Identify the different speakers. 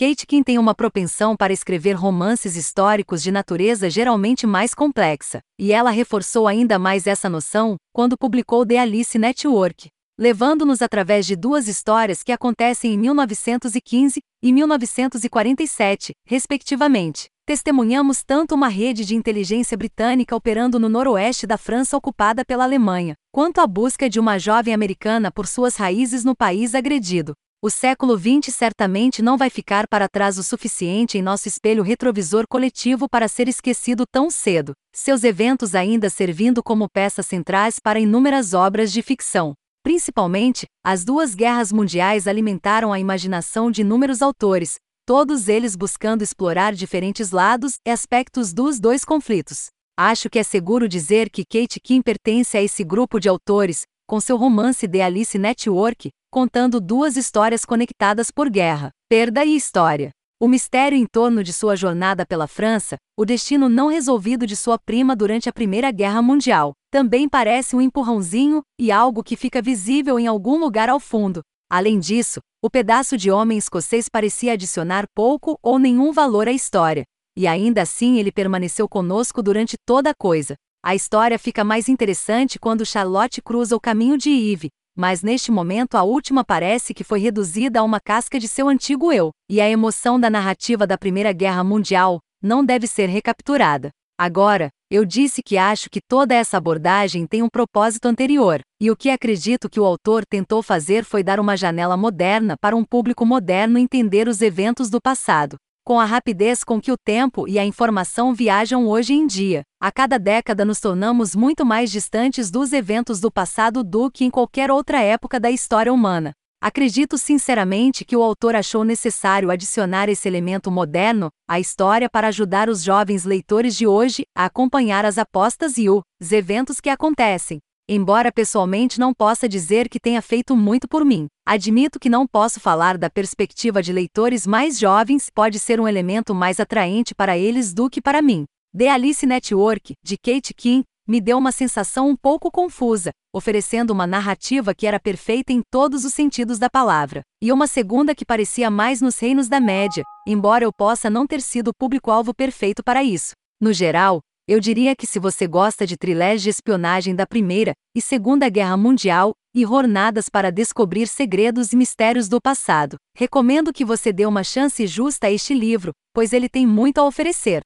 Speaker 1: Kate Kim tem uma propensão para escrever romances históricos de natureza geralmente mais complexa, e ela reforçou ainda mais essa noção quando publicou The Alice Network, levando-nos através de duas histórias que acontecem em 1915 e 1947, respectivamente. Testemunhamos tanto uma rede de inteligência britânica operando no noroeste da França ocupada pela Alemanha, quanto a busca de uma jovem americana por suas raízes no país agredido. O século XX certamente não vai ficar para trás o suficiente em nosso espelho retrovisor coletivo para ser esquecido tão cedo, seus eventos ainda servindo como peças centrais para inúmeras obras de ficção. Principalmente, as duas guerras mundiais alimentaram a imaginação de inúmeros autores, todos eles buscando explorar diferentes lados e aspectos dos dois conflitos. Acho que é seguro dizer que Kate Kim pertence a esse grupo de autores, com seu romance The Alice Network, contando duas histórias conectadas por guerra, perda e história. O mistério em torno de sua jornada pela França, o destino não resolvido de sua prima durante a Primeira Guerra Mundial, também parece um empurrãozinho e algo que fica visível em algum lugar ao fundo. Além disso, o pedaço de homem escocês parecia adicionar pouco ou nenhum valor à história, e ainda assim ele permaneceu conosco durante toda a coisa, a história fica mais interessante quando Charlotte cruza o caminho de Eve, mas neste momento a última parece que foi reduzida a uma casca de seu antigo eu, e a emoção da narrativa da Primeira Guerra Mundial não deve ser recapturada. Agora, eu disse que acho que toda essa abordagem tem um propósito anterior, e o que acredito que o autor tentou fazer foi dar uma janela moderna para um público moderno entender os eventos do passado, com a rapidez com que o tempo e a informação viajam hoje em dia, a cada década nos tornamos muito mais distantes dos eventos do passado do que em qualquer outra época da história humana. Acredito sinceramente que o autor achou necessário adicionar esse elemento moderno à história para ajudar os jovens leitores de hoje a acompanhar as apostas e os eventos que acontecem, Embora pessoalmente não possa dizer que tenha feito muito por mim, admito que não posso falar da perspectiva de leitores mais jovens, pode ser um elemento mais atraente para eles do que para mim. The Alice Network, de Kate King, me deu uma sensação um pouco confusa, oferecendo uma narrativa que era perfeita em todos os sentidos da palavra, e uma segunda que parecia mais nos reinos da média, embora eu possa não ter sido o público-alvo perfeito para isso. No geral, eu diria que se você gosta de trilés de espionagem da Primeira e Segunda Guerra Mundial e jornadas para descobrir segredos e mistérios do passado, recomendo que você dê uma chance justa a este livro, pois ele tem muito a oferecer.